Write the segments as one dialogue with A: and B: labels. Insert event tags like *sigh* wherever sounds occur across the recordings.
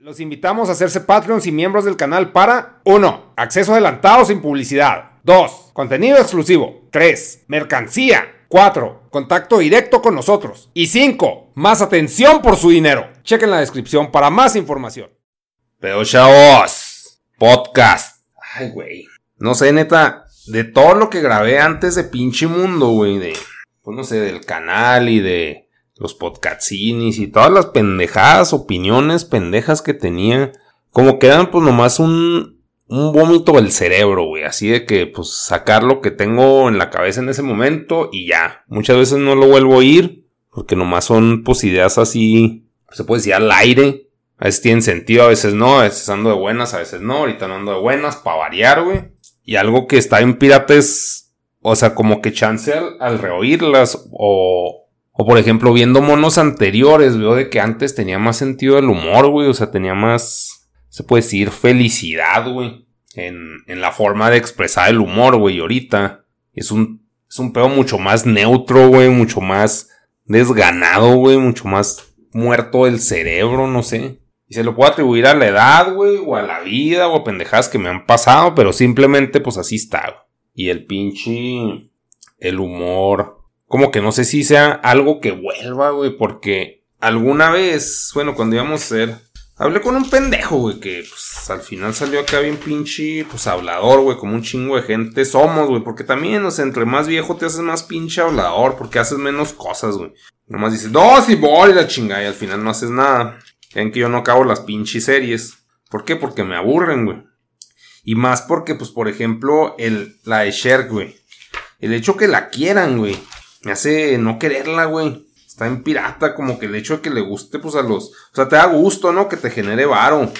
A: Los invitamos a hacerse Patreons y miembros del canal para 1. Acceso adelantado sin publicidad. 2. Contenido exclusivo. 3. Mercancía. 4. Contacto directo con nosotros. Y 5. Más atención por su dinero. Chequen la descripción para más información. Pero chavos, podcast. Ay, güey. No sé, neta, de todo lo que grabé antes de pinche mundo, güey, de, pues no sé, del canal y de los podcastinis y todas las pendejadas, opiniones pendejas que tenía, como que eran pues nomás un, un vómito del cerebro, güey, así de que pues sacar lo que tengo en la cabeza en ese momento y ya. Muchas veces no lo vuelvo a oír, porque nomás son pues ideas así, se puede decir al aire. A veces tienen sentido, a veces no, a veces ando de buenas, a veces no, ahorita no ando de buenas, para variar, güey. Y algo que está en pirata es, o sea, como que chance al, al reoírlas o, o por ejemplo viendo monos anteriores, veo de que antes tenía más sentido del humor, güey, o sea, tenía más, se puede decir, felicidad, güey, en, en la forma de expresar el humor, güey, y ahorita es un, es un pedo mucho más neutro, güey, mucho más desganado, güey, mucho más muerto el cerebro, no sé. Y se lo puedo atribuir a la edad, güey, o a la vida, o a pendejadas que me han pasado, pero simplemente, pues así está. güey. Y el pinche. El humor. Como que no sé si sea algo que vuelva, güey, porque alguna vez, bueno, cuando íbamos a hacer. Hablé con un pendejo, güey, que pues al final salió acá bien pinche, pues hablador, güey, como un chingo de gente somos, güey, porque también, o sea, entre más viejo te haces más pinche hablador, porque haces menos cosas, güey. Nomás dices, no, sí, voy, la chingada, y al final no haces nada. Ven que yo no acabo las pinches series. ¿Por qué? Porque me aburren, güey. Y más porque, pues, por ejemplo, el, la de Sherk, güey. El hecho que la quieran, güey. Me hace no quererla, güey. Está en pirata, como que el hecho de que le guste, pues, a los... O sea, te da gusto, ¿no? Que te genere varo.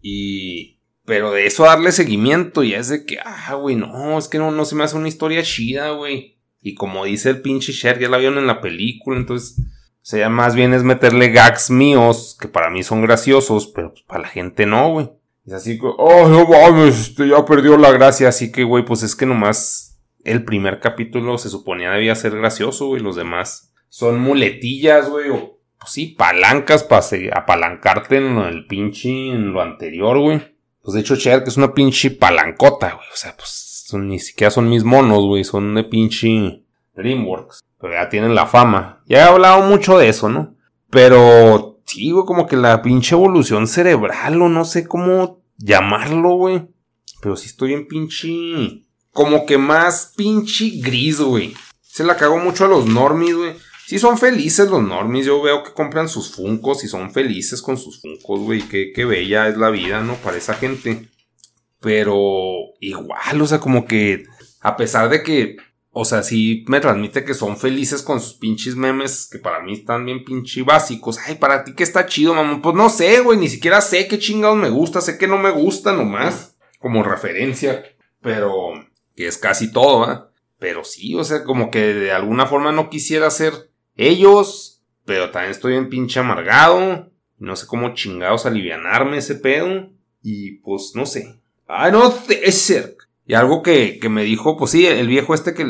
A: Y... Pero de eso darle seguimiento y es de que, ah, güey, no, es que no, no se me hace una historia chida, güey. Y como dice el pinche Sherk, ya la vieron en la película, entonces... O sea, más bien es meterle gags míos, que para mí son graciosos, pero pues, para la gente no, güey. Es así que, oh, no mames, este ya perdió la gracia. Así que, güey, pues es que nomás el primer capítulo se suponía debía ser gracioso, güey. Los demás son muletillas, güey, o, pues sí, palancas para apalancarte en del pinche, en lo anterior, güey. Pues de hecho, Cher, que es una pinche palancota, güey. O sea, pues son- ni siquiera son mis monos, güey. Son de pinche DreamWorks. Pero ya tienen la fama. Ya he hablado mucho de eso, ¿no? Pero sí, güey, como que la pinche evolución cerebral, o no sé cómo llamarlo, güey. Pero sí estoy en pinche. Como que más pinche gris, güey. Se la cago mucho a los normies, güey. Sí son felices los normies. Yo veo que compran sus funcos y son felices con sus funcos, güey. Qué, qué bella es la vida, ¿no? Para esa gente. Pero igual, o sea, como que a pesar de que o sea, sí me transmite que son felices con sus pinches memes, que para mí están bien pinche básicos. Ay, para ti que está chido, mamá. Pues no sé, güey, ni siquiera sé qué chingados me gusta, sé que no me gusta nomás, como referencia. Pero, que es casi todo, ¿eh? Pero sí, o sea, como que de alguna forma no quisiera ser ellos, pero también estoy en pinche amargado. No sé cómo chingados alivianarme ese pedo. Y pues no sé. Ah, no, ser. Y algo que, que me dijo, pues sí, el viejo este que,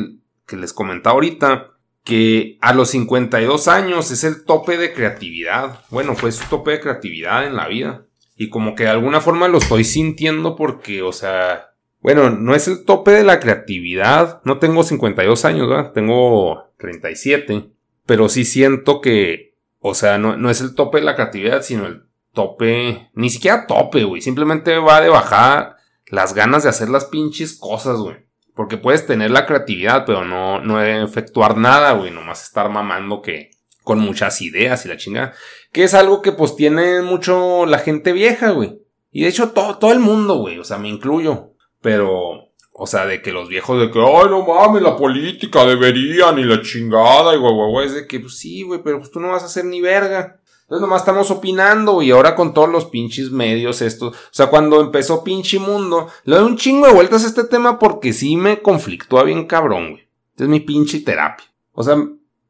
A: que les comentaba ahorita, que a los 52 años es el tope de creatividad. Bueno, fue su tope de creatividad en la vida. Y como que de alguna forma lo estoy sintiendo porque, o sea, bueno, no es el tope de la creatividad. No tengo 52 años, ¿verdad? Tengo 37. Pero sí siento que, o sea, no, no es el tope de la creatividad, sino el tope, ni siquiera tope, güey. Simplemente va de bajar las ganas de hacer las pinches cosas, güey. Porque puedes tener la creatividad, pero no, no efectuar nada, güey. Nomás estar mamando que con muchas ideas y la chingada. Que es algo que pues tiene mucho la gente vieja, güey. Y de hecho todo, todo el mundo, güey. O sea, me incluyo. Pero, o sea, de que los viejos de que, ay, no mames, la política deberían y la chingada y guay, es de que, pues sí, güey, pero pues tú no vas a hacer ni verga. Entonces nomás estamos opinando y ahora con todos los pinches medios estos. O sea, cuando empezó pinche mundo, le doy un chingo de vueltas a este tema porque sí me conflictúa bien cabrón, güey. Es mi pinche terapia. O sea,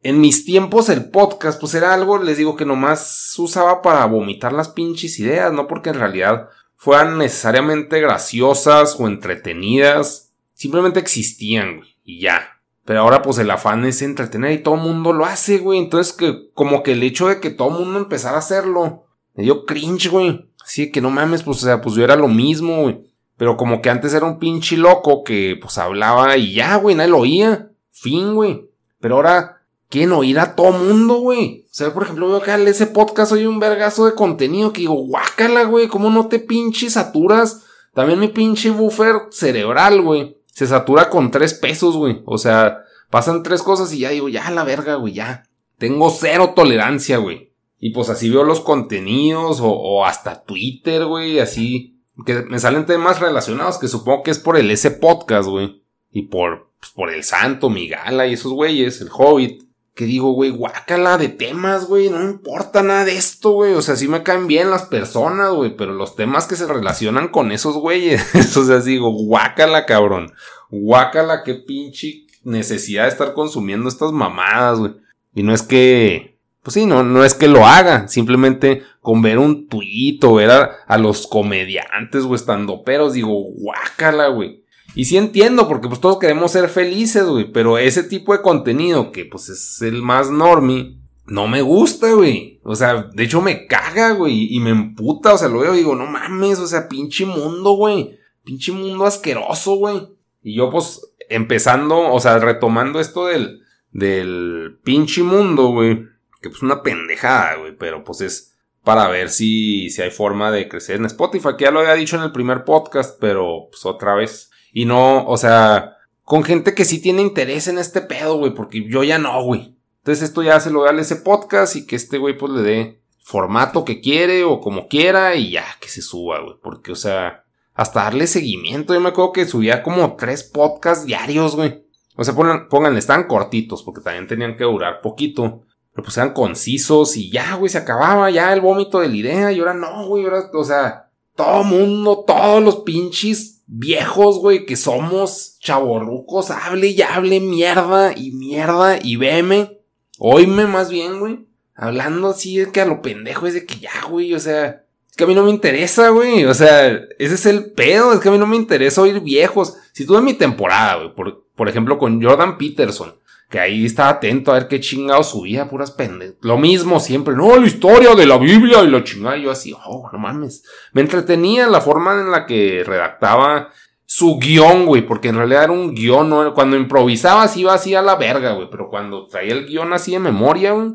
A: en mis tiempos el podcast pues era algo, les digo que nomás usaba para vomitar las pinches ideas, no porque en realidad fueran necesariamente graciosas o entretenidas. Simplemente existían, güey. Y ya. Pero ahora pues el afán es entretener y todo el mundo lo hace, güey. Entonces que como que el hecho de que todo el mundo empezara a hacerlo, me dio cringe, güey. Así que no mames, pues o sea, pues yo era lo mismo, güey. Pero como que antes era un pinche loco que pues hablaba y ya, güey, nadie lo oía. Fin, güey. Pero ahora quieren oír a todo mundo, güey. O sea, por ejemplo, veo que ese podcast oye un vergazo de contenido que digo, guácala, güey, ¿cómo no te pinches saturas? También mi pinche buffer cerebral, güey se satura con tres pesos, güey. O sea, pasan tres cosas y ya digo, ya la verga, güey, ya. Tengo cero tolerancia, güey. Y pues así veo los contenidos o, hasta Twitter, güey, así. Que me salen temas relacionados que supongo que es por el ese podcast, güey. Y por, pues, por el Santo, Migala y esos güeyes, el Hobbit que digo, güey, guácala de temas, güey, no importa nada de esto, güey. O sea, sí me caen bien las personas, güey, pero los temas que se relacionan con esos güeyes, *laughs* o sea, digo, guácala, cabrón. Guácala, qué pinche necesidad de estar consumiendo estas mamadas, güey. Y no es que, pues sí, no, no es que lo haga, simplemente con ver un tuito, ver a, a los comediantes, güey, estando peros, digo, guácala, güey. Y sí entiendo, porque pues todos queremos ser felices, güey. Pero ese tipo de contenido, que pues es el más normie, no me gusta, güey. O sea, de hecho me caga, güey. Y me emputa, o sea, lo veo y digo, no mames, o sea, pinche mundo, güey. Pinche mundo asqueroso, güey. Y yo pues empezando, o sea, retomando esto del, del pinche mundo, güey. Que pues una pendejada, güey. Pero pues es para ver si, si hay forma de crecer en Spotify. Que ya lo había dicho en el primer podcast, pero pues otra vez y no, o sea, con gente que sí tiene interés en este pedo, güey, porque yo ya no, güey. Entonces esto ya se lo da a ese podcast y que este güey pues le dé formato que quiere o como quiera y ya que se suba, güey. Porque, o sea, hasta darle seguimiento. Yo me acuerdo que subía como tres podcasts diarios, güey. O sea, pongan, pónganle, estaban cortitos porque también tenían que durar poquito. Pero pues eran concisos y ya, güey, se acababa ya el vómito de la idea. Y ahora no, güey, ahora, o sea, todo mundo, todos los pinches viejos, güey, que somos chavorrucos, hable y hable mierda y mierda y veme, oíme más bien, güey, hablando así de que a lo pendejo es de que ya, güey, o sea, es que a mí no me interesa, güey, o sea, ese es el pedo, es que a mí no me interesa oír viejos. Si tuve mi temporada, güey, por, por ejemplo, con Jordan Peterson, que ahí estaba atento a ver qué chingado subía, puras pendejas. Lo mismo siempre, no, la historia de la Biblia y la chingada. Y yo así, oh, no mames. Me entretenía la forma en la que redactaba su guion, güey, porque en realidad era un guion, ¿no? Cuando improvisaba así iba así a la verga, güey, pero cuando traía el guion así de memoria, güey,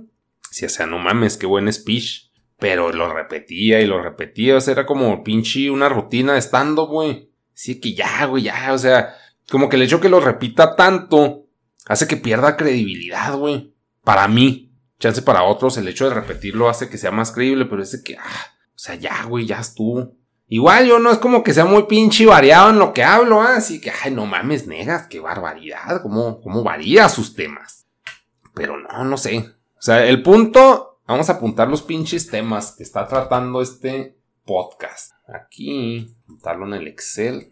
A: sí, o sea, no mames, qué buen speech. Pero lo repetía y lo repetía, o sea, era como pinche una rutina de stand-up, güey. Así que ya, güey, ya, o sea, como que el hecho que lo repita tanto, hace que pierda credibilidad, güey. Para mí. Chance para otros, el hecho de repetirlo hace que sea más creíble, pero es que, ah, o sea, ya, güey, ya estuvo. Igual yo no es como que sea muy pinche variado en lo que hablo, ¿eh? así que, ay, no mames, negas, qué barbaridad, cómo, cómo varía sus temas. Pero no, no sé. O sea, el punto, vamos a apuntar los pinches temas que está tratando este podcast. Aquí, apuntarlo en el Excel.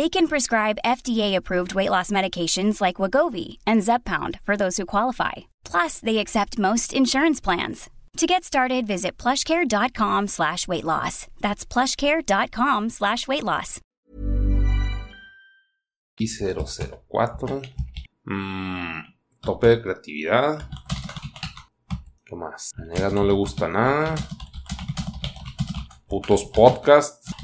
B: They can prescribe FDA-approved weight loss medications like Wagovi and Zepbound for those who qualify. Plus, they accept most insurance plans. To get started, visit plushcare.com slash weight loss. That's plushcare.com slash weight loss.
A: Y 004. Mm, tope de creatividad. ¿Qué más? A no le gusta nada. Putos podcasts.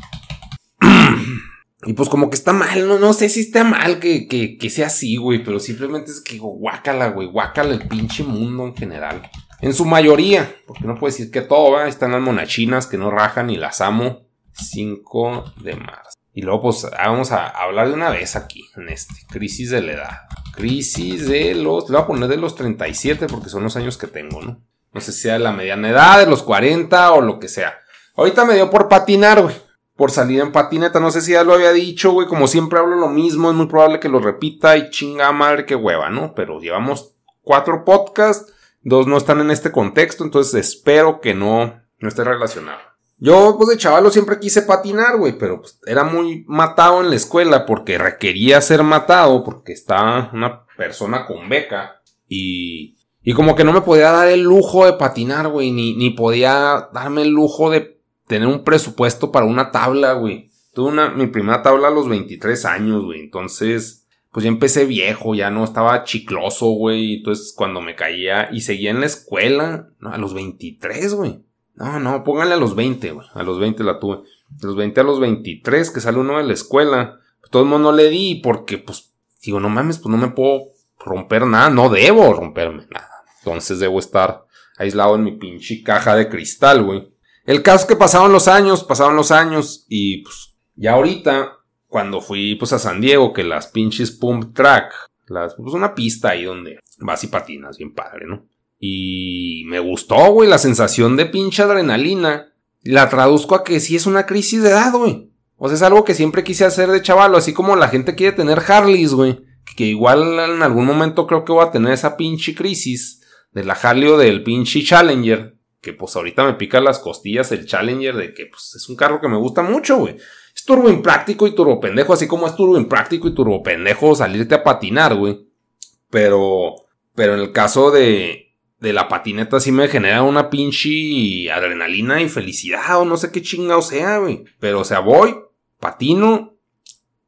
A: *clears throat* y pues como que está mal, no, no sé si está mal que, que, que sea así, güey, pero simplemente es que guácala, güey, guácala el pinche mundo en general. En su mayoría, porque no puedo decir que todo. Están las monachinas que no rajan y las amo. 5 de marzo. Y luego, pues, vamos a hablar de una vez aquí, en este. Crisis de la edad. Crisis de los. Le voy a poner de los 37 porque son los años que tengo, ¿no? No sé si sea de la mediana edad, de los 40 o lo que sea. Ahorita me dio por patinar, güey. Por salir en patineta. No sé si ya lo había dicho, güey. Como siempre hablo lo mismo. Es muy probable que lo repita y chinga madre que hueva, ¿no? Pero llevamos cuatro podcasts. Dos no están en este contexto. Entonces espero que no, no esté relacionado. Yo, pues de chavalo siempre quise patinar, güey, pero pues, era muy matado en la escuela porque requería ser matado porque estaba una persona con beca y, y como que no me podía dar el lujo de patinar, güey, ni, ni podía darme el lujo de tener un presupuesto para una tabla, güey. Tuve una, mi primera tabla a los 23 años, güey, entonces, pues ya empecé viejo, ya no estaba chicloso, güey, entonces cuando me caía y seguía en la escuela, no, a los 23, güey. No, no, pónganle a los 20, güey. A los 20 la tuve. De los 20 a los 23, que sale uno de la escuela. Pues todo el mundo le di porque, pues, digo, no mames, pues no me puedo romper nada. No debo romperme nada. Entonces debo estar aislado en mi pinche caja de cristal, güey. El caso es que pasaron los años, pasaron los años y, pues, ya ahorita, cuando fui, pues, a San Diego, que las pinches pump track, las, pues, una pista ahí donde vas y patinas, bien padre, ¿no? Y me gustó, güey, la sensación de pinche adrenalina. La traduzco a que sí es una crisis de edad, güey. O sea, es algo que siempre quise hacer de chavalo, así como la gente quiere tener Harleys, güey. Que igual en algún momento creo que voy a tener esa pinche crisis de la Harley o del pinche Challenger. Que pues ahorita me pica las costillas el Challenger de que pues es un carro que me gusta mucho, güey. Es turbo impráctico y turbo pendejo, así como es turbo impráctico y turbo pendejo salirte a patinar, güey. Pero, pero en el caso de, de la patineta sí me genera una pinche adrenalina y felicidad o no sé qué chingado sea, güey. Pero o sea, voy, patino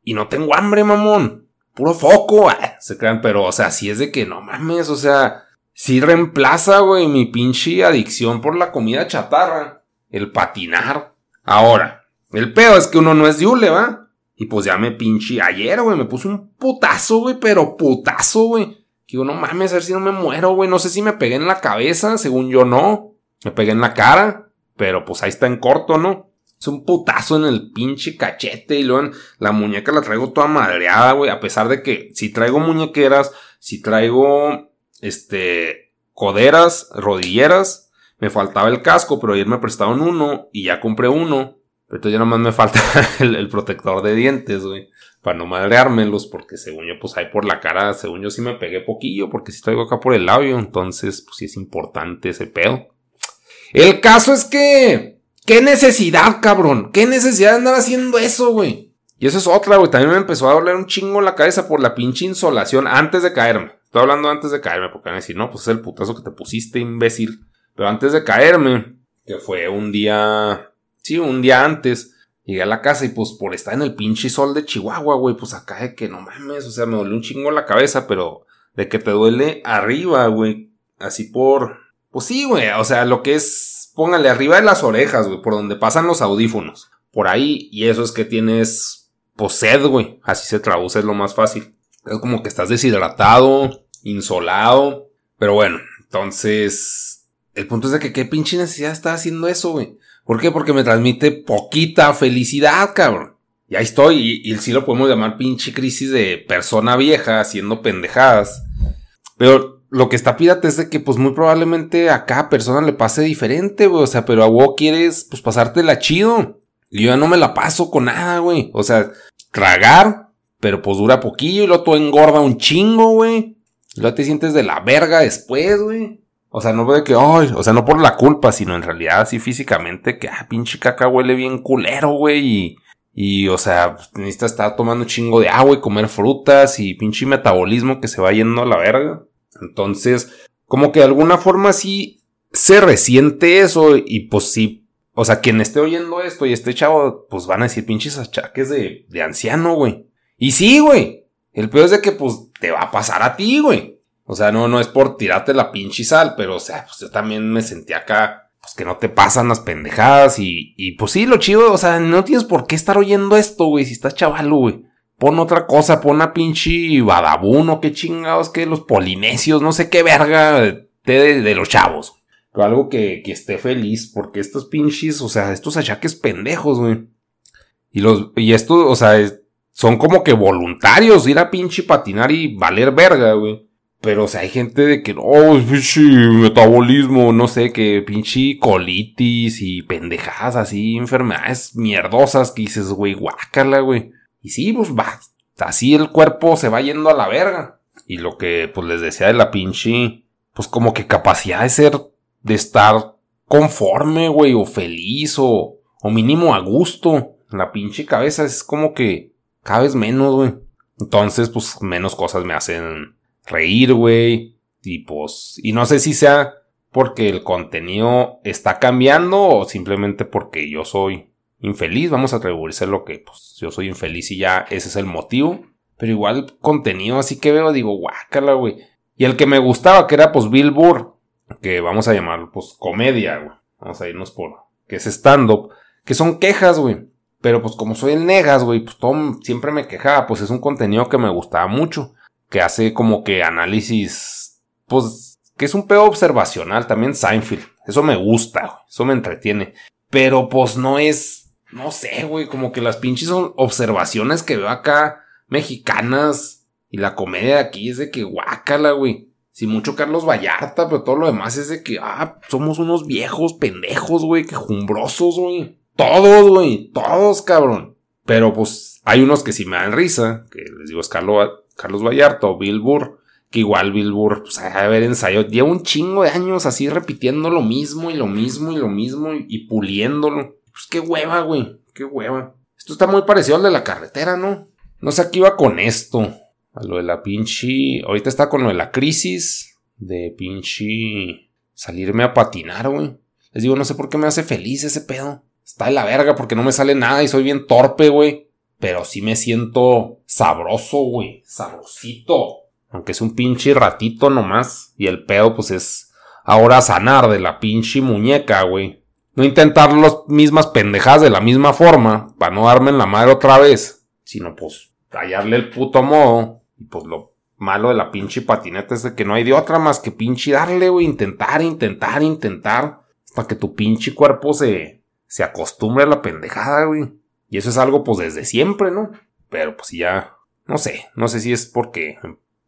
A: y no tengo hambre, mamón. Puro foco, ah, se crean, pero o sea, si es de que no mames, o sea, sí reemplaza, güey, mi pinche adicción por la comida chatarra, el patinar. Ahora, el pedo es que uno no es de ¿va? Y pues ya me pinche ayer, güey, me puse un putazo, güey, pero putazo, güey Digo, no mames, a ver si no me muero, güey. No sé si me pegué en la cabeza, según yo no. Me pegué en la cara, pero pues ahí está en corto, ¿no? Es un putazo en el pinche cachete y luego en la muñeca la traigo toda madreada, güey. A pesar de que si traigo muñequeras, si traigo, este, coderas, rodilleras, me faltaba el casco, pero ayer me prestaron uno y ya compré uno. Pero entonces ya nomás me falta *laughs* el, protector de dientes, güey para no madreármelos, porque según yo, pues ahí por la cara, según yo sí me pegué poquillo, porque si traigo acá por el labio, entonces, pues sí es importante ese pedo. El caso es que, ¿qué necesidad, cabrón? ¿Qué necesidad de andar haciendo eso, güey? Y eso es otra, güey. También me empezó a doler un chingo la cabeza por la pinche insolación antes de caerme. Estoy hablando antes de caerme, porque van a decir, no, pues es el putazo que te pusiste, imbécil. Pero antes de caerme, que fue un día, sí, un día antes. Llegué a la casa y pues por estar en el pinche sol de Chihuahua, güey, pues acá de que no mames, o sea, me dolió un chingo la cabeza, pero de que te duele arriba, güey, así por, pues sí, güey, o sea, lo que es, póngale arriba de las orejas, güey, por donde pasan los audífonos, por ahí, y eso es que tienes, pues sed, güey, así se traduce, es lo más fácil. Es como que estás deshidratado, insolado, pero bueno, entonces, el punto es de que qué pinche necesidad está haciendo eso, güey. ¿Por qué? Porque me transmite poquita felicidad, cabrón. Y ahí estoy, y, sí lo podemos llamar pinche crisis de persona vieja haciendo pendejadas. Pero lo que está pírate es de que, pues muy probablemente a cada persona le pase diferente, güey. O sea, pero a vos quieres, pues pasártela chido. Y yo ya no me la paso con nada, güey. O sea, tragar, pero pues dura poquillo y luego todo engorda un chingo, güey. Y luego te sientes de la verga después, güey. O sea, no de que, o sea, no por la culpa, sino en realidad así físicamente que, ah, pinche caca huele bien culero, güey. Y, y, o sea, necesitas estar tomando un chingo de agua y comer frutas y pinche metabolismo que se va yendo a la verga. Entonces, como que de alguna forma sí se resiente eso y pues sí. O sea, quien esté oyendo esto y este chavo, pues van a decir pinches achaques de, de anciano, güey. Y sí, güey. El peor es de que pues te va a pasar a ti, güey. O sea, no, no es por tirarte la pinche sal, pero o sea, pues yo también me sentí acá, pues que no te pasan las pendejadas y, y pues sí, lo chido, o sea, no tienes por qué estar oyendo esto, güey, si estás chavalo, güey. Pon otra cosa, pon a pinche badabuno, qué chingados, que los polinesios, no sé qué verga de, de, los chavos. Pero algo que, que esté feliz, porque estos pinches, o sea, estos achaques pendejos, güey. Y los, y esto, o sea, son como que voluntarios ir a pinche patinar y valer verga, güey. Pero, o sea, hay gente de que, oh, pinche metabolismo, no sé, que pinche colitis y pendejadas así, enfermedades mierdosas que dices, güey, guácala, güey. Y sí, pues va, así el cuerpo se va yendo a la verga. Y lo que, pues les decía de la pinche, pues como que capacidad de ser, de estar conforme, güey, o feliz, o, o mínimo a gusto. La pinche cabeza es como que cada vez menos, güey. Entonces, pues menos cosas me hacen reír, güey. Y pues, y no sé si sea porque el contenido está cambiando o simplemente porque yo soy infeliz. Vamos a atribuirse lo que, pues, yo soy infeliz y ya ese es el motivo. Pero igual contenido así que veo, digo, guácala, güey. Y el que me gustaba, que era pues Bill Burr, que vamos a llamar pues comedia, güey. Vamos a irnos por, que es stand-up, que son quejas, güey. Pero pues como soy el negas, güey, pues todo siempre me quejaba, pues es un contenido que me gustaba mucho que hace como que análisis, pues, que es un pedo observacional, también Seinfeld. Eso me gusta, eso me entretiene. Pero pues no es, no sé, güey, como que las pinches observaciones que veo acá, mexicanas, y la comedia aquí es de que guácala, güey. Si mucho Carlos Vallarta, pero todo lo demás es de que, ah, somos unos viejos pendejos, güey, quejumbrosos, güey. Todos, güey, todos, cabrón. Pero pues hay unos que sí me dan risa, que les digo es Carlos, Carlos Vallarta o Bill Burr, que igual Bill Burr, pues a ver ensayo, lleva un chingo de años así repitiendo lo mismo y lo mismo y lo mismo y, puliéndolo. Pues qué hueva, güey, qué hueva. Esto está muy parecido al de la carretera, ¿no? No sé a qué iba con esto. A lo de la pinche. Ahorita está con lo de la crisis. De pinche. Salirme a patinar, güey. Les digo, no sé por qué me hace feliz ese pedo. Está de la verga porque no me sale nada y soy bien torpe, güey. Pero sí me siento sabroso, güey. Sabrosito. Aunque es un pinche ratito nomás. Y el pedo, pues es ahora sanar de la pinche muñeca, güey. No intentar las mismas pendejadas de la misma forma. Para no darme en la madre otra vez. Sino pues tallarle el puto modo. Y pues lo malo de la pinche patineta es de que no hay de otra más que pinche darle, güey. Intentar, intentar, intentar. Hasta que tu pinche cuerpo se, se acostumbre a la pendejada, güey. Y eso es algo pues desde siempre, ¿no? Pero pues ya, no sé, no sé si es porque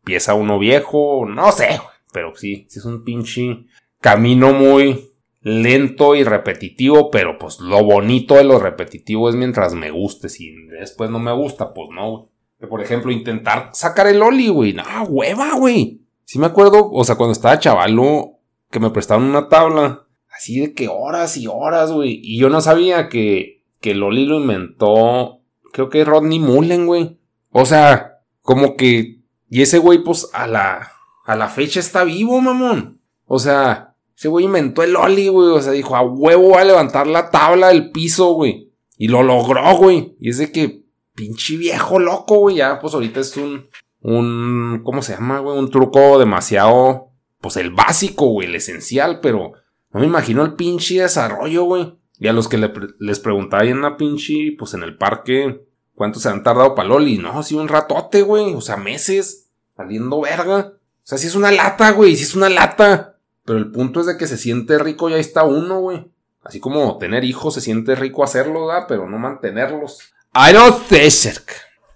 A: empieza uno viejo, no sé, pero sí, sí es un pinche camino muy lento y repetitivo, pero pues lo bonito de lo repetitivo es mientras me guste, si después no me gusta, pues no, güey. Por ejemplo, intentar sacar el Oli, güey, no, hueva, güey. Sí me acuerdo, o sea, cuando estaba chavalo, que me prestaron una tabla, así de que horas y horas, güey, y yo no sabía que que Loli lo inventó, creo que Rodney Mullen, güey. O sea, como que, y ese güey, pues a la, a la fecha está vivo, mamón. O sea, Ese güey inventó el Oli, güey. O sea, dijo, a huevo va a levantar la tabla del piso, güey. Y lo logró, güey. Y es de que, pinche viejo loco, güey. Ya, pues ahorita es un, un, ¿cómo se llama, güey? Un truco demasiado, pues el básico, güey, el esencial, pero no me imagino el pinche desarrollo, güey. Y a los que les preguntaba ahí en la pinche, pues en el parque, ¿cuánto se han tardado para Loli? No, sí, un ratote, güey. O sea, meses, saliendo verga. O sea, si es una lata, güey, si es una lata. Pero el punto es de que se siente rico y ahí está uno, güey. Así como tener hijos se siente rico hacerlo, ¿verdad? Pero no mantenerlos. I don't think.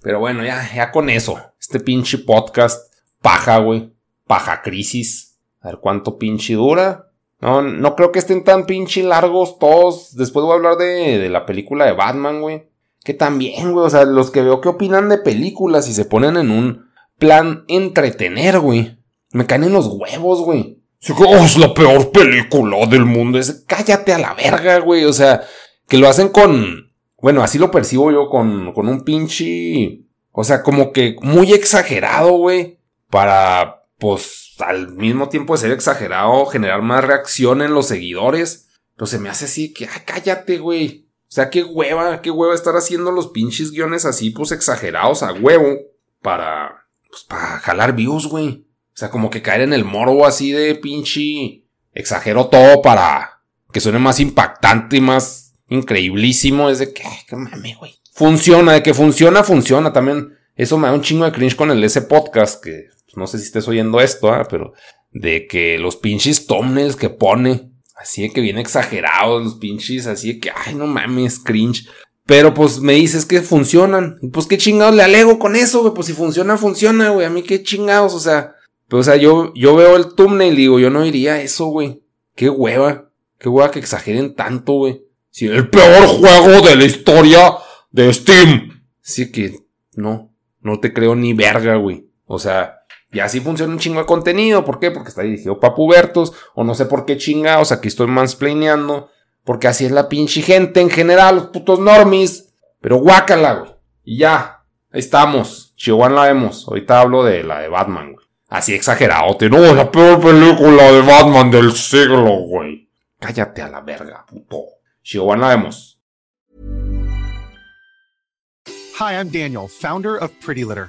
A: Pero bueno, ya, ya con eso. Este pinche podcast, paja, güey. Paja crisis. A ver cuánto pinche dura. No, no creo que estén tan pinche largos todos. Después voy a hablar de, de la película de Batman, güey. Que también, güey. O sea, los que veo que opinan de películas y se ponen en un plan entretener, güey. Me caen en los huevos, güey. Oh, es la peor película del mundo. Cállate a la verga, güey. O sea, que lo hacen con. Bueno, así lo percibo yo con, con un pinche. O sea, como que muy exagerado, güey. Para, pues, al mismo tiempo de ser exagerado, generar más reacción en los seguidores. Pero se me hace así que, ay, cállate, güey. O sea, qué hueva, qué hueva estar haciendo los pinches guiones así, pues exagerados a huevo. Para, pues, para jalar views, güey. O sea, como que caer en el morbo así de pinche. Exagero todo para que suene más impactante y más increíblísimo. Es de que, ay, qué mame, güey. Funciona, de que funciona, funciona. También eso me da un chingo de cringe con el ese podcast que no sé si estés oyendo esto, ¿ah? pero de que los pinches thumbnails que pone, así de que viene exagerados, los pinches, así de que, ay, no mames, cringe. Pero pues me dices que funcionan. Pues qué chingados le alego con eso, güey. Pues si funciona, funciona, güey. A mí qué chingados, o sea. Pero, o sea, yo, yo veo el thumbnail y digo, yo no diría eso, güey. Qué hueva. Qué hueva que exageren tanto, güey. Si el peor juego de la historia de Steam. Así que, no. No te creo ni verga, güey. O sea, y así funciona un chingo de contenido. ¿Por qué? Porque está dirigido para pubertos. O no sé por qué chingados. Aquí estoy mansplaineando. Porque así es la pinche gente en general. Los putos normis. Pero guácala, güey. Y ya. Ahí estamos. Chihuahua la vemos. Ahorita hablo de la de Batman, güey. Así exagerado. No, la peor película de Batman del siglo, güey. Cállate a la verga, puto. Chihuahua la vemos.
C: Hi, I'm Daniel, founder of Pretty Litter.